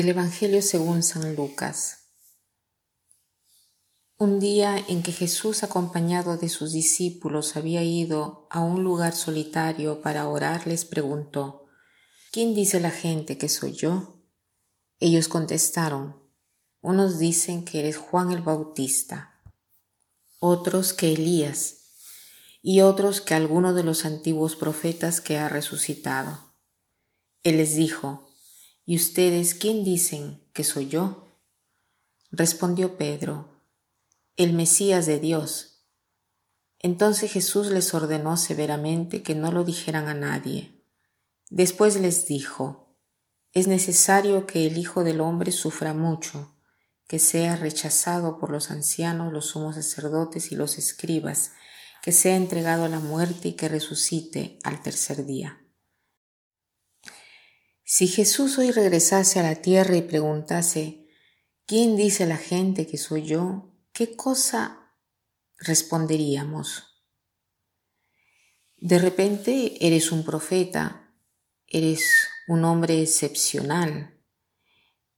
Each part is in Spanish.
Del Evangelio según San Lucas. Un día en que Jesús acompañado de sus discípulos había ido a un lugar solitario para orar, les preguntó, ¿quién dice la gente que soy yo? Ellos contestaron, unos dicen que eres Juan el Bautista, otros que Elías, y otros que alguno de los antiguos profetas que ha resucitado. Él les dijo, ¿Y ustedes quién dicen que soy yo? Respondió Pedro, el Mesías de Dios. Entonces Jesús les ordenó severamente que no lo dijeran a nadie. Después les dijo, es necesario que el Hijo del Hombre sufra mucho, que sea rechazado por los ancianos, los sumos sacerdotes y los escribas, que sea entregado a la muerte y que resucite al tercer día. Si Jesús hoy regresase a la tierra y preguntase, ¿quién dice la gente que soy yo? ¿Qué cosa responderíamos? De repente eres un profeta, eres un hombre excepcional,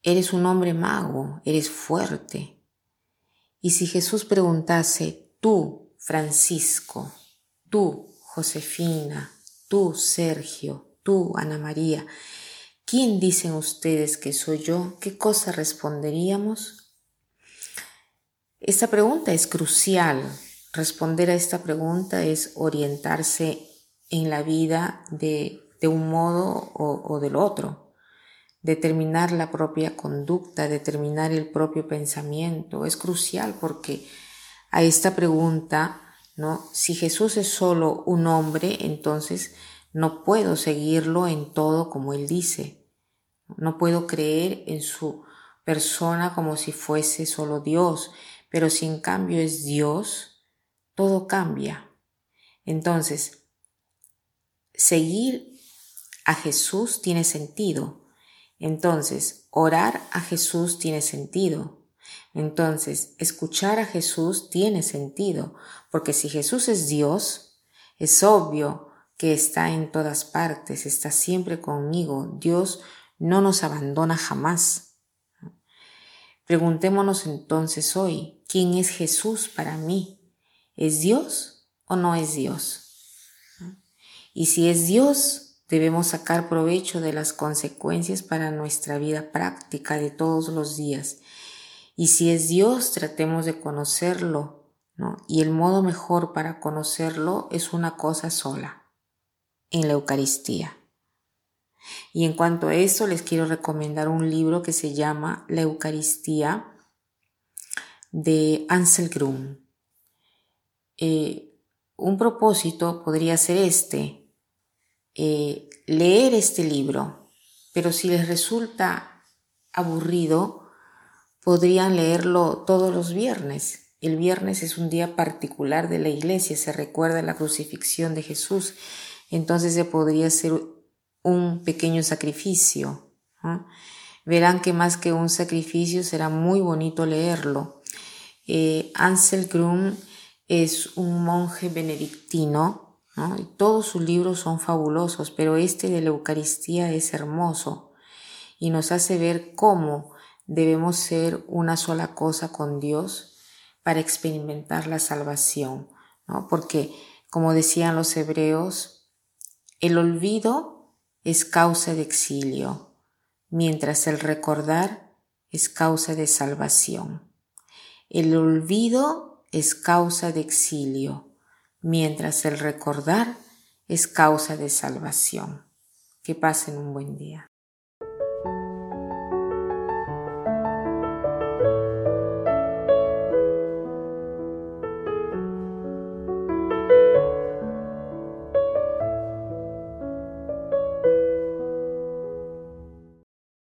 eres un hombre mago, eres fuerte. Y si Jesús preguntase, tú, Francisco, tú, Josefina, tú, Sergio, tú, Ana María, ¿Quién dicen ustedes que soy yo? ¿Qué cosa responderíamos? Esta pregunta es crucial. Responder a esta pregunta es orientarse en la vida de, un modo o, o del otro, determinar la propia conducta, determinar el propio pensamiento. Es crucial porque a esta pregunta, ¿no? Si Jesús es solo un hombre, entonces no puedo seguirlo en todo como él dice. No puedo creer en su persona como si fuese solo Dios, pero si en cambio es Dios, todo cambia. Entonces, seguir a Jesús tiene sentido. Entonces, orar a Jesús tiene sentido. Entonces, escuchar a Jesús tiene sentido, porque si Jesús es Dios, es obvio que está en todas partes, está siempre conmigo. Dios no nos abandona jamás. Preguntémonos entonces hoy, ¿quién es Jesús para mí? ¿Es Dios o no es Dios? Y si es Dios, debemos sacar provecho de las consecuencias para nuestra vida práctica de todos los días. Y si es Dios, tratemos de conocerlo, Y el modo mejor para conocerlo es una cosa sola, en la Eucaristía. Y en cuanto a eso, les quiero recomendar un libro que se llama La Eucaristía de Ansel Grum. Eh, un propósito podría ser este, eh, leer este libro, pero si les resulta aburrido, podrían leerlo todos los viernes. El viernes es un día particular de la iglesia, se recuerda la crucifixión de Jesús, entonces se podría hacer un pequeño sacrificio. Verán que más que un sacrificio será muy bonito leerlo. Eh, Ansel Grum es un monje benedictino y todos sus libros son fabulosos, pero este de la Eucaristía es hermoso y nos hace ver cómo debemos ser una sola cosa con Dios para experimentar la salvación, porque como decían los hebreos, el olvido es causa de exilio, mientras el recordar es causa de salvación. El olvido es causa de exilio, mientras el recordar es causa de salvación. Que pasen un buen día.